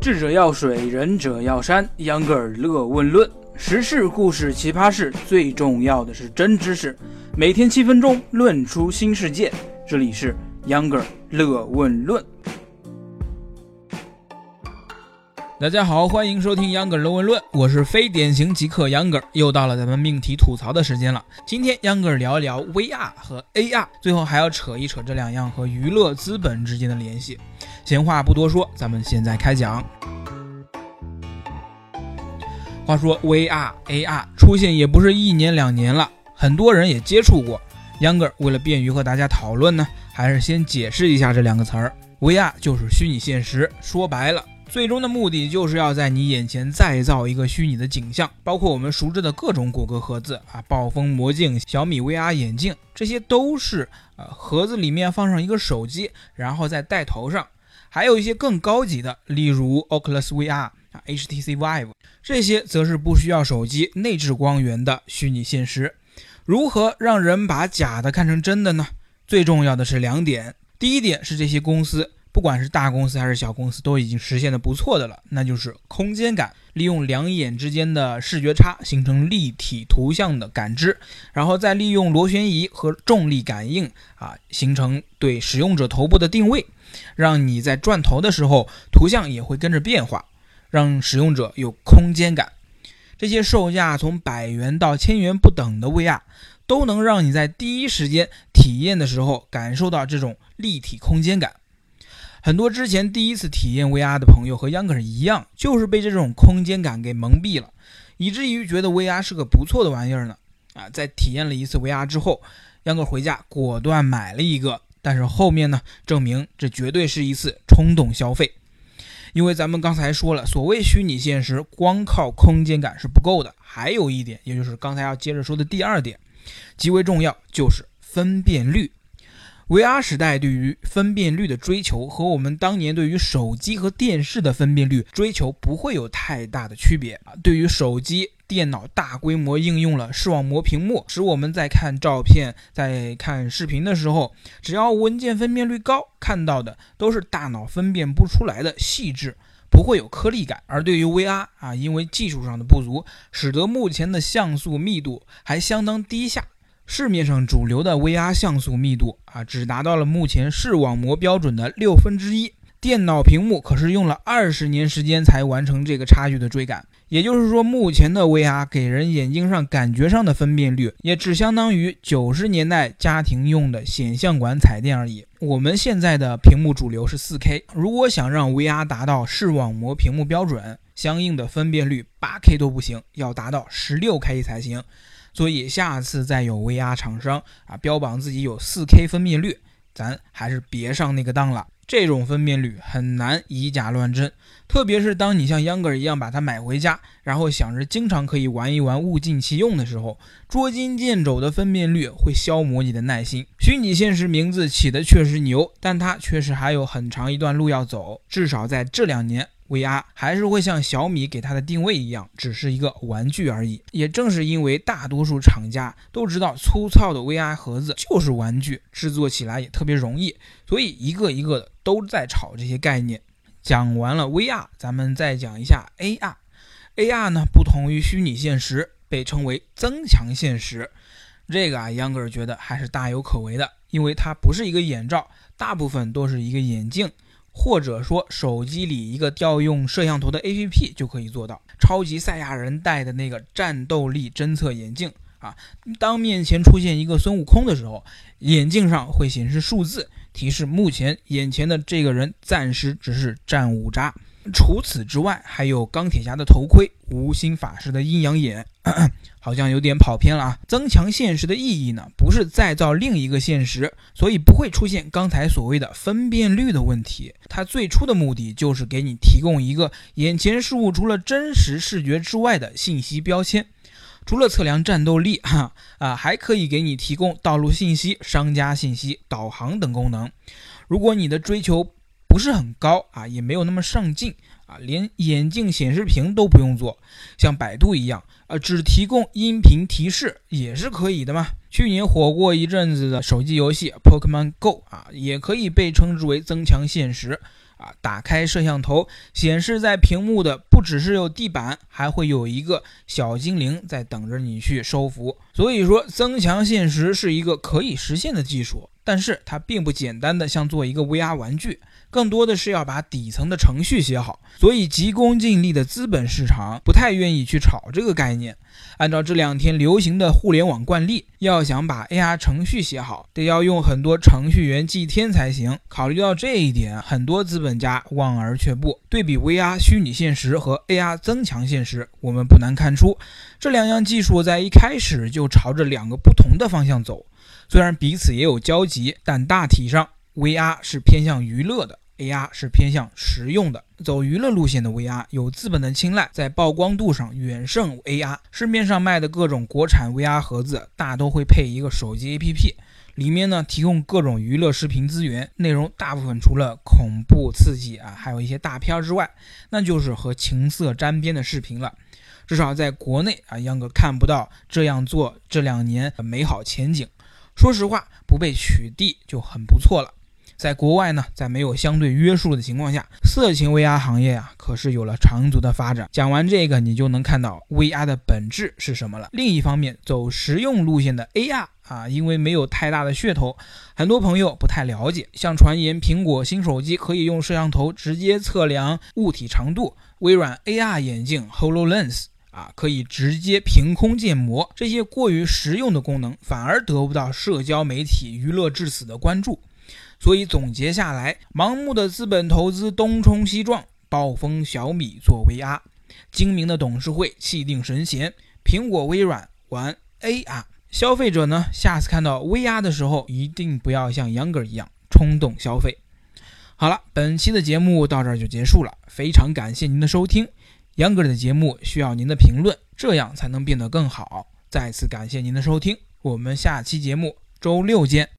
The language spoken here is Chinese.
智者要水，仁者要山。秧歌尔乐问论，时事、故事、奇葩事，最重要的是真知识。每天七分钟，论出新世界。这里是秧歌尔乐问论。大家好，欢迎收听秧歌尔文论，我是非典型极客秧歌，又到了咱们命题吐槽的时间了。今天秧歌聊一聊 VR 和 AR，最后还要扯一扯这两样和娱乐资本之间的联系。闲话不多说，咱们现在开讲。话说 VR、AR 出现也不是一年两年了，很多人也接触过。秧歌为了便于和大家讨论呢，还是先解释一下这两个词儿。VR 就是虚拟现实，说白了，最终的目的就是要在你眼前再造一个虚拟的景象，包括我们熟知的各种谷歌盒子啊、暴风魔镜、小米 VR 眼镜，这些都是呃盒子里面放上一个手机，然后再戴头上。还有一些更高级的，例如 Oculus VR 啊、HTC Vive，这些则是不需要手机、内置光源的虚拟现实。如何让人把假的看成真的呢？最重要的是两点。第一点是这些公司，不管是大公司还是小公司，都已经实现的不错的了，那就是空间感，利用两眼之间的视觉差形成立体图像的感知，然后再利用螺旋仪和重力感应啊，形成对使用者头部的定位。让你在转头的时候，图像也会跟着变化，让使用者有空间感。这些售价从百元到千元不等的 VR，都能让你在第一时间体验的时候感受到这种立体空间感。很多之前第一次体验 VR 的朋友和秧歌一样，就是被这种空间感给蒙蔽了，以至于觉得 VR 是个不错的玩意儿呢。啊，在体验了一次 VR 之后，秧歌回家果断买了一个。但是后面呢，证明这绝对是一次冲动消费，因为咱们刚才说了，所谓虚拟现实，光靠空间感是不够的，还有一点，也就是刚才要接着说的第二点，极为重要，就是分辨率。VR 时代对于分辨率的追求和我们当年对于手机和电视的分辨率追求不会有太大的区别啊。对于手机、电脑大规模应用了视网膜屏幕，使我们在看照片、在看视频的时候，只要文件分辨率高，看到的都是大脑分辨不出来的细致，不会有颗粒感。而对于 VR 啊，因为技术上的不足，使得目前的像素密度还相当低下。市面上主流的 VR 像素密度啊，只达到了目前视网膜标准的六分之一。电脑屏幕可是用了二十年时间才完成这个差距的追赶。也就是说，目前的 VR 给人眼睛上感觉上的分辨率，也只相当于九十年代家庭用的显像管彩电而已。我们现在的屏幕主流是 4K，如果想让 VR 达到视网膜屏幕标准，相应的分辨率 8K 都不行，要达到 16K 才行。所以下次再有 VR 厂商啊标榜自己有 4K 分辨率，咱还是别上那个当了。这种分辨率很难以假乱真，特别是当你像秧歌儿一样把它买回家，然后想着经常可以玩一玩，物尽其用的时候，捉襟见肘的分辨率会消磨你的耐心。虚拟现实名字起的确实牛，但它确实还有很长一段路要走，至少在这两年。VR 还是会像小米给它的定位一样，只是一个玩具而已。也正是因为大多数厂家都知道粗糙的 VR 盒子就是玩具，制作起来也特别容易，所以一个一个的都在炒这些概念。讲完了 VR，咱们再讲一下 AR。AR 呢，不同于虚拟现实，被称为增强现实。这个啊，秧歌儿觉得还是大有可为的，因为它不是一个眼罩，大部分都是一个眼镜。或者说，手机里一个调用摄像头的 APP 就可以做到。超级赛亚人戴的那个战斗力侦测眼镜啊，当面前出现一个孙悟空的时候，眼镜上会显示数字，提示目前眼前的这个人暂时只是战五渣。除此之外，还有钢铁侠的头盔、无心法师的阴阳眼，好像有点跑偏了啊。增强现实的意义呢，不是再造另一个现实，所以不会出现刚才所谓的分辨率的问题。它最初的目的就是给你提供一个眼前事物除了真实视觉之外的信息标签，除了测量战斗力，哈啊，还可以给你提供道路信息、商家信息、导航等功能。如果你的追求，不是很高啊，也没有那么上进啊，连眼镜显示屏都不用做，像百度一样啊，只提供音频提示也是可以的嘛。去年火过一阵子的手机游戏《Pokemon Go》啊，也可以被称之为增强现实啊，打开摄像头，显示在屏幕的不只是有地板，还会有一个小精灵在等着你去收服。所以说，增强现实是一个可以实现的技术，但是它并不简单的像做一个 VR 玩具。更多的是要把底层的程序写好，所以急功近利的资本市场不太愿意去炒这个概念。按照这两天流行的互联网惯例，要想把 AR 程序写好，得要用很多程序员祭天才行。考虑到这一点，很多资本家望而却步。对比 VR 虚拟现实和 AR 增强现实，我们不难看出，这两样技术在一开始就朝着两个不同的方向走。虽然彼此也有交集，但大体上。VR 是偏向娱乐的，AR 是偏向实用的。走娱乐路线的 VR 有资本的青睐，在曝光度上远胜 AR。市面上卖的各种国产 VR 盒子大都会配一个手机 APP，里面呢提供各种娱乐视频资源，内容大部分除了恐怖刺激啊，还有一些大片之外，那就是和情色沾边的视频了。至少在国内啊，央哥看不到这样做这两年的美好前景。说实话，不被取缔就很不错了。在国外呢，在没有相对约束的情况下，色情 VR 行业啊，可是有了长足的发展。讲完这个，你就能看到 VR 的本质是什么了。另一方面，走实用路线的 AR 啊，因为没有太大的噱头，很多朋友不太了解。像传言苹果新手机可以用摄像头直接测量物体长度，微软 AR 眼镜 HoloLens 啊，可以直接凭空建模，这些过于实用的功能，反而得不到社交媒体娱乐至死的关注。所以总结下来，盲目的资本投资东冲西撞，暴风小米做 VR，精明的董事会气定神闲，苹果、微软玩 AR。消费者呢，下次看到 VR 的时候，一定不要像杨哥一样冲动消费。好了，本期的节目到这儿就结束了，非常感谢您的收听。杨哥的节目需要您的评论，这样才能变得更好。再次感谢您的收听，我们下期节目周六见。